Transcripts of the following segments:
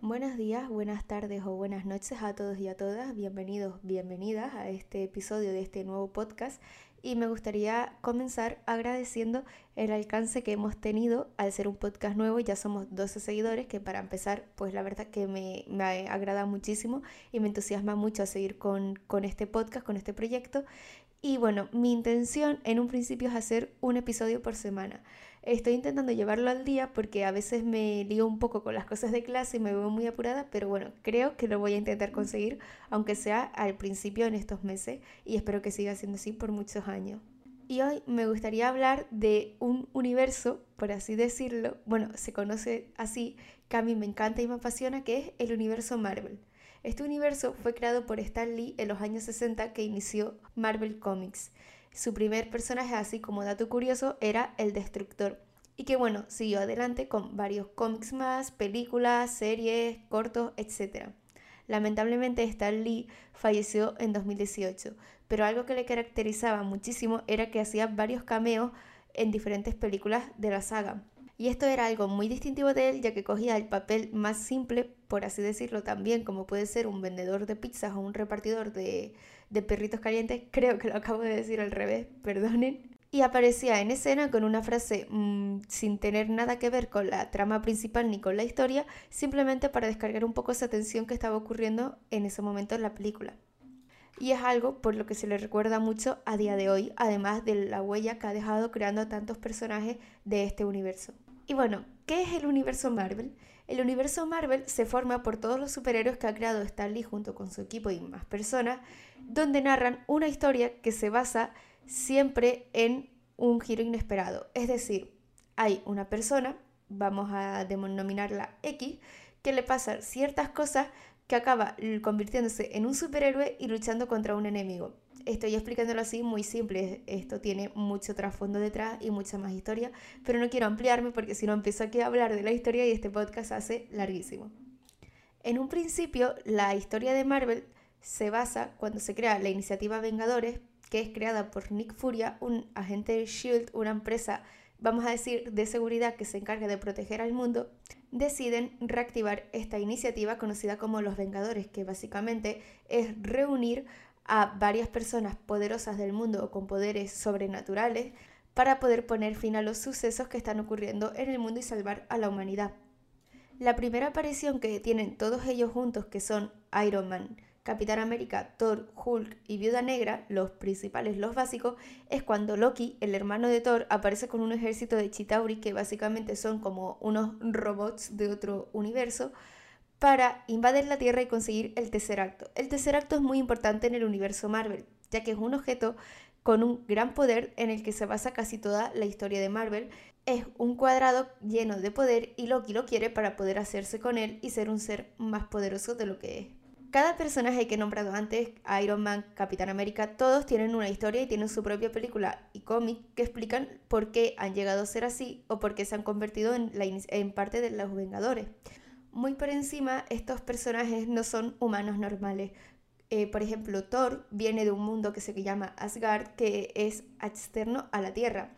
Buenos días, buenas tardes o buenas noches a todos y a todas. Bienvenidos, bienvenidas a este episodio de este nuevo podcast. Y me gustaría comenzar agradeciendo el alcance que hemos tenido al ser un podcast nuevo. Ya somos 12 seguidores, que para empezar, pues la verdad que me, me agrada muchísimo y me entusiasma mucho a seguir con, con este podcast, con este proyecto. Y bueno, mi intención en un principio es hacer un episodio por semana. Estoy intentando llevarlo al día porque a veces me lío un poco con las cosas de clase y me veo muy apurada, pero bueno, creo que lo voy a intentar conseguir, aunque sea al principio en estos meses, y espero que siga siendo así por muchos años. Y hoy me gustaría hablar de un universo, por así decirlo, bueno, se conoce así, que a mí me encanta y me apasiona, que es el universo Marvel. Este universo fue creado por Stan Lee en los años 60 que inició Marvel Comics. Su primer personaje, así como dato curioso, era el Destructor. Y que bueno, siguió adelante con varios cómics más, películas, series, cortos, etc. Lamentablemente Stan Lee falleció en 2018, pero algo que le caracterizaba muchísimo era que hacía varios cameos en diferentes películas de la saga. Y esto era algo muy distintivo de él, ya que cogía el papel más simple, por así decirlo también, como puede ser un vendedor de pizzas o un repartidor de, perritos calientes, creo que lo acabo de decir al revés, perdonen. Y aparecía en escena con una frase mm, sin tener nada que ver con la trama principal ni con la historia, simplemente para descargar un poco esa tensión que estaba ocurriendo en ese momento en la película y es algo por lo que se le recuerda mucho a día de hoy, además de la huella que ha dejado creando tantos personajes de este universo. Y bueno, ¿qué es el universo Marvel? El universo Marvel se forma por todos los superhéroes que ha creado Stan Lee junto con su equipo y más personas, donde narran una historia que se basa siempre en un giro inesperado. Es decir, hay una persona, vamos a denominarla X, que le pasa ciertas cosas que acaba convirtiéndose en un superhéroe y luchando contra un enemigo estoy explicándolo así muy simple, esto tiene mucho trasfondo detrás y mucha más historia, pero no quiero ampliarme porque si no empiezo aquí a hablar de la historia y este podcast hace larguísimo. En un principio, la historia de Marvel se basa cuando se crea la iniciativa Vengadores, que es creada por Nick Furia, un agente de Shield, una empresa, vamos a decir, de seguridad que se encarga de proteger al mundo, deciden reactivar esta iniciativa conocida como los Vengadores, que básicamente es reunir a varias personas poderosas del mundo o con poderes sobrenaturales para poder poner fin a los sucesos que están ocurriendo en el mundo y salvar a la humanidad. La primera aparición que tienen todos ellos juntos, que son Iron Man, Capitán América, Thor, Hulk y Viuda Negra, los principales, los básicos, es cuando Loki, el hermano de Thor, aparece con un ejército de Chitauri que básicamente son como unos robots de otro universo, para invadir la Tierra y conseguir el tercer acto. El tercer acto es muy importante en el universo Marvel, ya que es un objeto con un gran poder en el que se basa casi toda la historia de Marvel. Es un cuadrado lleno de poder y Loki lo quiere para poder hacerse con él y ser un ser más poderoso de lo que es. Cada personaje que he nombrado antes, Iron Man, Capitán América, todos tienen una historia y tienen su propia película y cómic que explican por qué han llegado a ser así o por qué se han convertido en, en parte de los Vengadores muy por encima, estos personajes no son humanos normales. Eh, por ejemplo, Thor viene de un mundo que se llama Asgard, que es externo a la Tierra.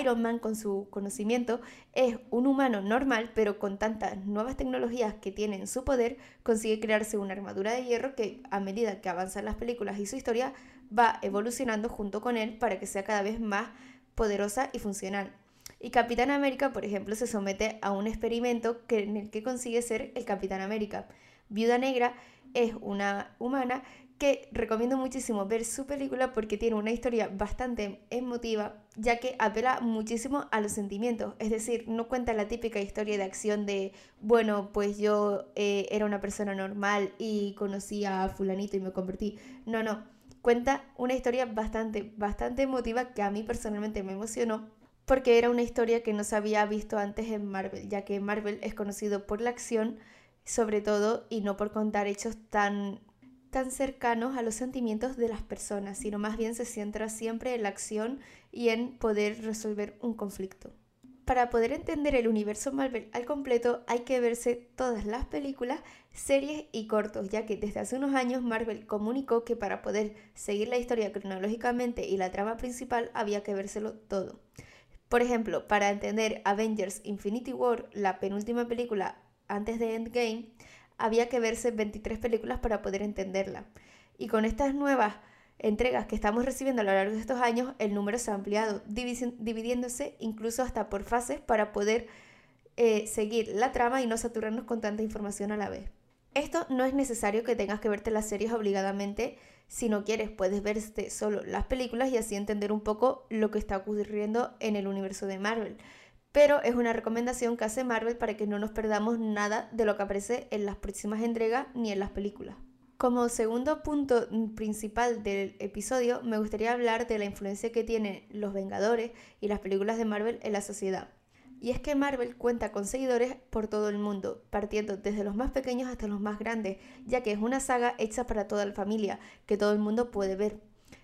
Iron Man, con su conocimiento, es un humano normal, pero con tantas nuevas tecnologías que tienen su poder, consigue crearse una armadura de hierro que, a medida que avanzan las películas y su historia, va evolucionando junto con él para que sea cada vez más poderosa y funcional. Y Capitán América, por ejemplo, se somete a un experimento que, en el que consigue ser el Capitán América. Viuda Negra es una humana que recomiendo muchísimo ver su película porque tiene una historia bastante emotiva, ya que apela muchísimo a los sentimientos. Es decir, no cuenta la típica historia de acción de, bueno, pues yo eh, era una persona normal y conocí a fulanito y me convertí. No, no. Cuenta una historia bastante, bastante emotiva que a mí personalmente me emocionó porque era una historia que no se había visto antes en Marvel, ya que Marvel es conocido por la acción sobre todo y no por contar hechos tan tan cercanos a los sentimientos de las personas, sino más bien se centra siempre en la acción y en poder resolver un conflicto. Para poder entender el universo Marvel al completo hay que verse todas las películas, series y cortos, ya que desde hace unos años Marvel comunicó que para poder seguir la historia cronológicamente y la trama principal había que vérselo todo. Por ejemplo, para entender Avengers Infinity War, la penúltima película antes de Endgame, había que verse 23 películas para poder entenderla. Y con estas nuevas entregas que estamos recibiendo a lo largo de estos años, el número se ha ampliado, dividiéndose incluso hasta por fases para poder eh, seguir la trama y no saturarnos con tanta información a la vez. Esto no es necesario que tengas que verte las series obligadamente. Si no quieres, puedes verte solo las películas y así entender un poco lo que está ocurriendo en el universo de Marvel. Pero es una recomendación que hace Marvel para que no nos perdamos nada de lo que aparece en las próximas entregas ni en las películas. Como segundo punto principal del episodio, me gustaría hablar de la influencia que tienen los Vengadores y las películas de Marvel en la sociedad. Y es que Marvel cuenta con seguidores por todo el mundo, partiendo desde los más pequeños hasta los más grandes, ya que es una saga hecha para toda la familia, que todo el mundo puede ver.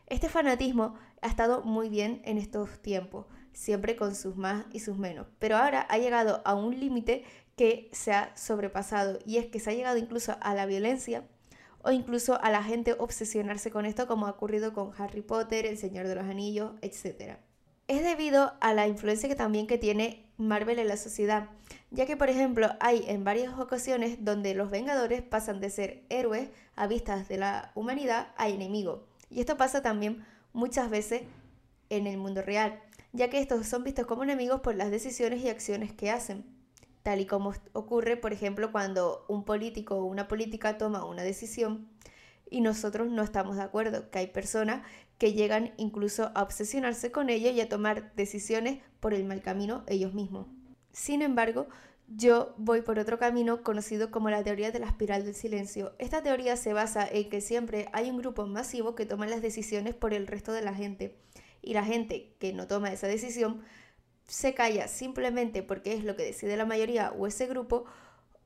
Este fanatismo ha estado muy bien en estos tiempos, siempre con sus más y sus menos, pero ahora ha llegado a un límite que se ha sobrepasado, y es que se ha llegado incluso a la violencia o incluso a la gente obsesionarse con esto como ha ocurrido con Harry Potter, El Señor de los Anillos, etc. Es debido a la influencia que también que tiene Marvel en la sociedad, ya que por ejemplo hay en varias ocasiones donde los Vengadores pasan de ser héroes a vistas de la humanidad a enemigos. Y esto pasa también muchas veces en el mundo real, ya que estos son vistos como enemigos por las decisiones y acciones que hacen, tal y como ocurre por ejemplo cuando un político o una política toma una decisión y nosotros no estamos de acuerdo, que hay personas que llegan incluso a obsesionarse con ello y a tomar decisiones por el mal camino ellos mismos. Sin embargo, yo voy por otro camino conocido como la teoría de la espiral del silencio. Esta teoría se basa en que siempre hay un grupo masivo que toma las decisiones por el resto de la gente y la gente que no toma esa decisión se calla simplemente porque es lo que decide la mayoría o ese grupo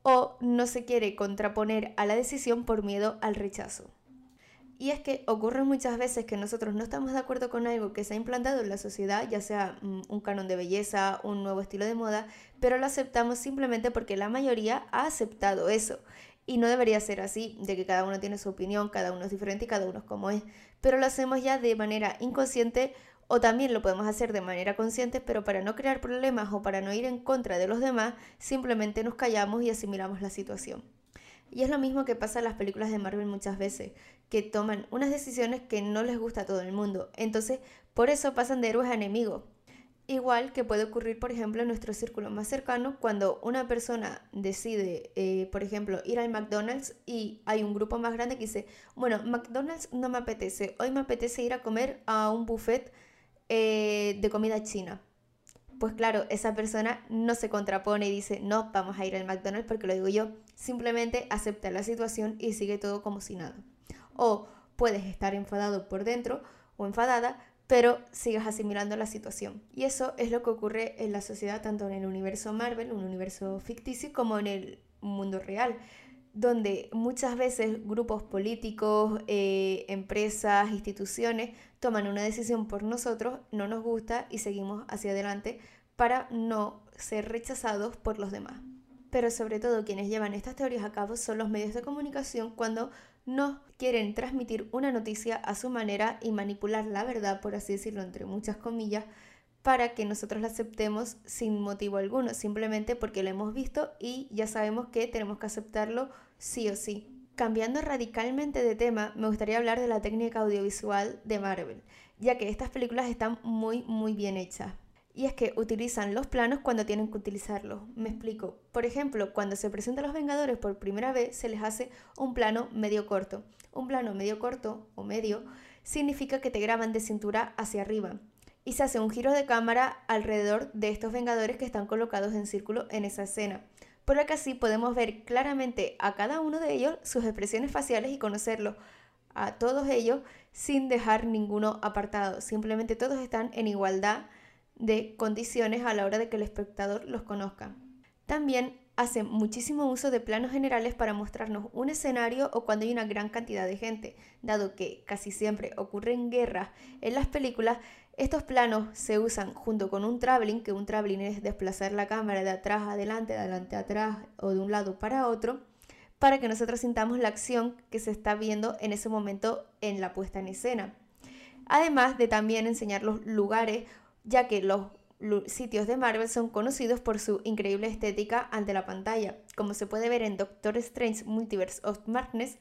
o no se quiere contraponer a la decisión por miedo al rechazo. Y es que ocurre muchas veces que nosotros no estamos de acuerdo con algo que se ha implantado en la sociedad, ya sea mm, un canon de belleza, un nuevo estilo de moda, pero lo aceptamos simplemente porque la mayoría ha aceptado eso. Y no debería ser así, de que cada uno tiene su opinión, cada uno es diferente y cada uno es como es. Pero lo hacemos ya de manera inconsciente o también lo podemos hacer de manera consciente, pero para no crear problemas o para no ir en contra de los demás, simplemente nos callamos y asimilamos la situación. Y es lo mismo que pasa en las películas de Marvel muchas veces, que toman unas decisiones que no les gusta a todo el mundo. Entonces, por eso pasan de héroes a enemigos. Igual que puede ocurrir, por ejemplo, en nuestro círculo más cercano, cuando una persona decide, eh, por ejemplo, ir al McDonald's y hay un grupo más grande que dice, bueno, McDonald's no me apetece, hoy me apetece ir a comer a un buffet eh, de comida china pues claro, esa persona no se contrapone y dice, no, vamos a ir al McDonald's porque lo digo yo, simplemente acepta la situación y sigue todo como si nada. O puedes estar enfadado por dentro o enfadada, pero sigas asimilando la situación. Y eso es lo que ocurre en la sociedad, tanto en el universo Marvel, un universo ficticio, como en el mundo real, donde muchas veces grupos políticos, eh, empresas, instituciones toman una decisión por nosotros, no nos gusta y seguimos hacia adelante para no ser rechazados por los demás. Pero sobre todo quienes llevan estas teorías a cabo son los medios de comunicación cuando no quieren transmitir una noticia a su manera y manipular la verdad, por así decirlo, entre muchas comillas, para que nosotros la aceptemos sin motivo alguno, simplemente porque lo hemos visto y ya sabemos que tenemos que aceptarlo sí o sí. Cambiando radicalmente de tema, me gustaría hablar de la técnica audiovisual de Marvel, ya que estas películas están muy muy bien hechas. Y es que utilizan los planos cuando tienen que utilizarlos. Me explico. Por ejemplo, cuando se presentan los Vengadores por primera vez, se les hace un plano medio corto. Un plano medio corto o medio significa que te graban de cintura hacia arriba. Y se hace un giro de cámara alrededor de estos Vengadores que están colocados en círculo en esa escena por que así podemos ver claramente a cada uno de ellos sus expresiones faciales y conocerlos a todos ellos sin dejar ninguno apartado. Simplemente todos están en igualdad de condiciones a la hora de que el espectador los conozca. También hace muchísimo uso de planos generales para mostrarnos un escenario o cuando hay una gran cantidad de gente, dado que casi siempre ocurren guerras en las películas, estos planos se usan junto con un traveling, que un traveling es desplazar la cámara de atrás a adelante, de adelante a atrás o de un lado para otro, para que nosotros sintamos la acción que se está viendo en ese momento en la puesta en escena. Además de también enseñar los lugares, ya que los sitios de Marvel son conocidos por su increíble estética ante la pantalla, como se puede ver en Doctor Strange Multiverse of Madness,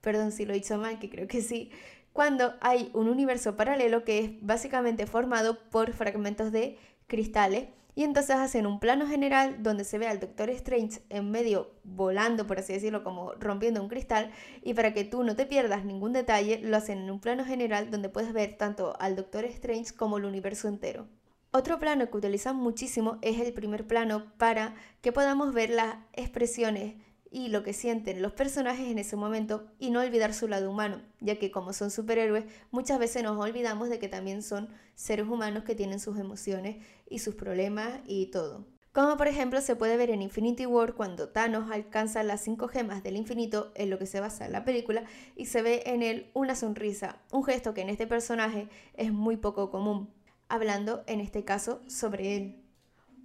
perdón si lo he dicho mal, que creo que sí, cuando hay un universo paralelo que es básicamente formado por fragmentos de cristales y entonces hacen un plano general donde se ve al Doctor Strange en medio volando, por así decirlo, como rompiendo un cristal. Y para que tú no te pierdas ningún detalle, lo hacen en un plano general donde puedes ver tanto al Doctor Strange como el universo entero. Otro plano que utilizan muchísimo es el primer plano para que podamos ver las expresiones y lo que sienten los personajes en ese momento y no olvidar su lado humano, ya que como son superhéroes muchas veces nos olvidamos de que también son seres humanos que tienen sus emociones y sus problemas y todo. Como por ejemplo se puede ver en Infinity War cuando Thanos alcanza las cinco gemas del infinito, en lo que se basa la película, y se ve en él una sonrisa, un gesto que en este personaje es muy poco común, hablando en este caso sobre él.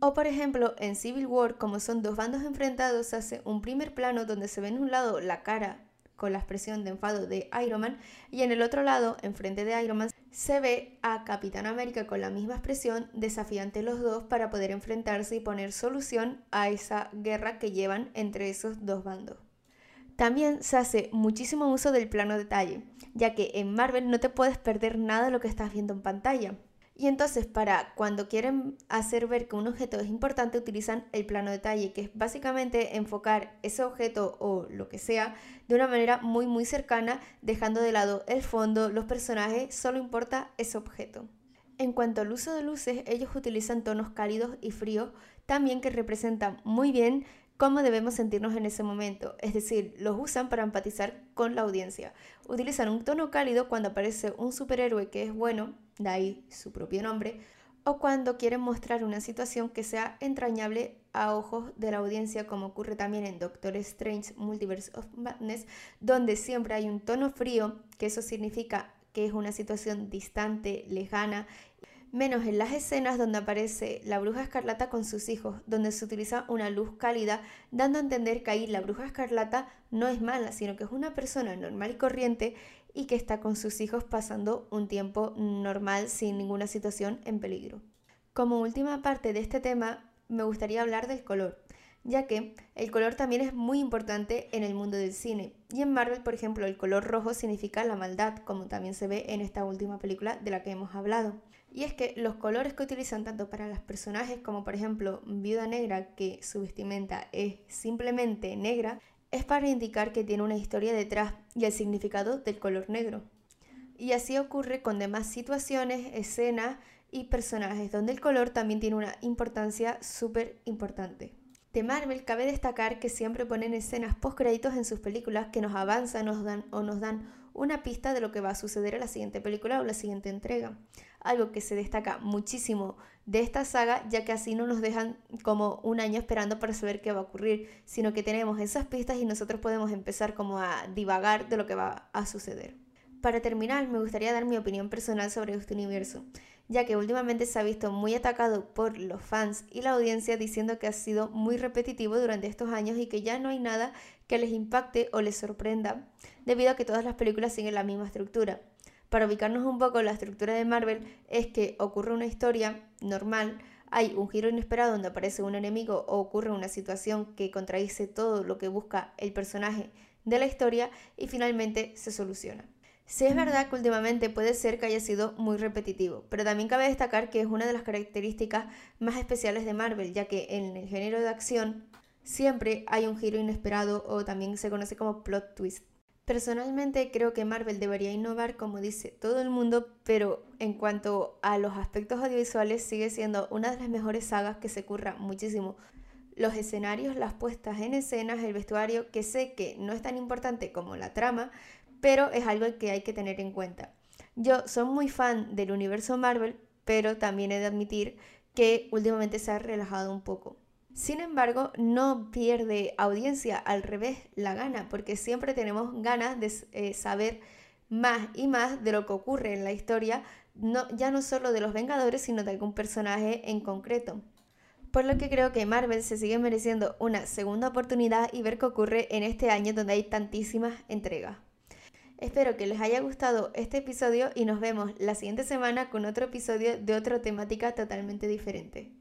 O por ejemplo, en Civil War, como son dos bandos enfrentados, se hace un primer plano donde se ve en un lado la cara con la expresión de enfado de Iron Man y en el otro lado, enfrente de Iron Man, se ve a Capitán América con la misma expresión desafiante los dos para poder enfrentarse y poner solución a esa guerra que llevan entre esos dos bandos. También se hace muchísimo uso del plano detalle, ya que en Marvel no te puedes perder nada de lo que estás viendo en pantalla. Y entonces para cuando quieren hacer ver que un objeto es importante utilizan el plano detalle, que es básicamente enfocar ese objeto o lo que sea de una manera muy muy cercana, dejando de lado el fondo, los personajes, solo importa ese objeto. En cuanto al uso de luces, ellos utilizan tonos cálidos y fríos, también que representan muy bien cómo debemos sentirnos en ese momento, es decir, los usan para empatizar con la audiencia. Utilizan un tono cálido cuando aparece un superhéroe que es bueno, de ahí su propio nombre, o cuando quieren mostrar una situación que sea entrañable a ojos de la audiencia, como ocurre también en Doctor Strange Multiverse of Madness, donde siempre hay un tono frío, que eso significa que es una situación distante, lejana, menos en las escenas donde aparece la bruja escarlata con sus hijos, donde se utiliza una luz cálida, dando a entender que ahí la bruja escarlata no es mala, sino que es una persona normal y corriente y que está con sus hijos pasando un tiempo normal sin ninguna situación en peligro. Como última parte de este tema, me gustaría hablar del color, ya que el color también es muy importante en el mundo del cine. Y en Marvel, por ejemplo, el color rojo significa la maldad, como también se ve en esta última película de la que hemos hablado. Y es que los colores que utilizan tanto para los personajes como por ejemplo Viuda Negra, que su vestimenta es simplemente negra, es para indicar que tiene una historia detrás y el significado del color negro. Y así ocurre con demás situaciones, escenas y personajes, donde el color también tiene una importancia súper importante. De Marvel cabe destacar que siempre ponen escenas post créditos en sus películas que nos avanzan nos dan, o nos dan una pista de lo que va a suceder en la siguiente película o la siguiente entrega. Algo que se destaca muchísimo de esta saga, ya que así no nos dejan como un año esperando para saber qué va a ocurrir, sino que tenemos esas pistas y nosotros podemos empezar como a divagar de lo que va a suceder. Para terminar, me gustaría dar mi opinión personal sobre este universo, ya que últimamente se ha visto muy atacado por los fans y la audiencia diciendo que ha sido muy repetitivo durante estos años y que ya no hay nada que les impacte o les sorprenda, debido a que todas las películas siguen la misma estructura. Para ubicarnos un poco, la estructura de Marvel es que ocurre una historia normal, hay un giro inesperado donde aparece un enemigo o ocurre una situación que contradice todo lo que busca el personaje de la historia y finalmente se soluciona. Sí es verdad que últimamente puede ser que haya sido muy repetitivo, pero también cabe destacar que es una de las características más especiales de Marvel, ya que en el género de acción siempre hay un giro inesperado o también se conoce como plot twist. Personalmente creo que Marvel debería innovar como dice todo el mundo, pero en cuanto a los aspectos audiovisuales sigue siendo una de las mejores sagas que se curra muchísimo. Los escenarios, las puestas en escenas, el vestuario, que sé que no es tan importante como la trama, pero es algo que hay que tener en cuenta. Yo soy muy fan del universo Marvel, pero también he de admitir que últimamente se ha relajado un poco. Sin embargo, no pierde audiencia, al revés, la gana, porque siempre tenemos ganas de eh, saber más y más de lo que ocurre en la historia, ya no solo de los Vengadores, sino de algún personaje en concreto. Por lo que creo que Marvel se sigue mereciendo una segunda oportunidad y ver qué ocurre en este año donde hay tantísimas entregas. Espero que les haya gustado este episodio y nos vemos la siguiente semana con otro episodio de otra temática totalmente diferente.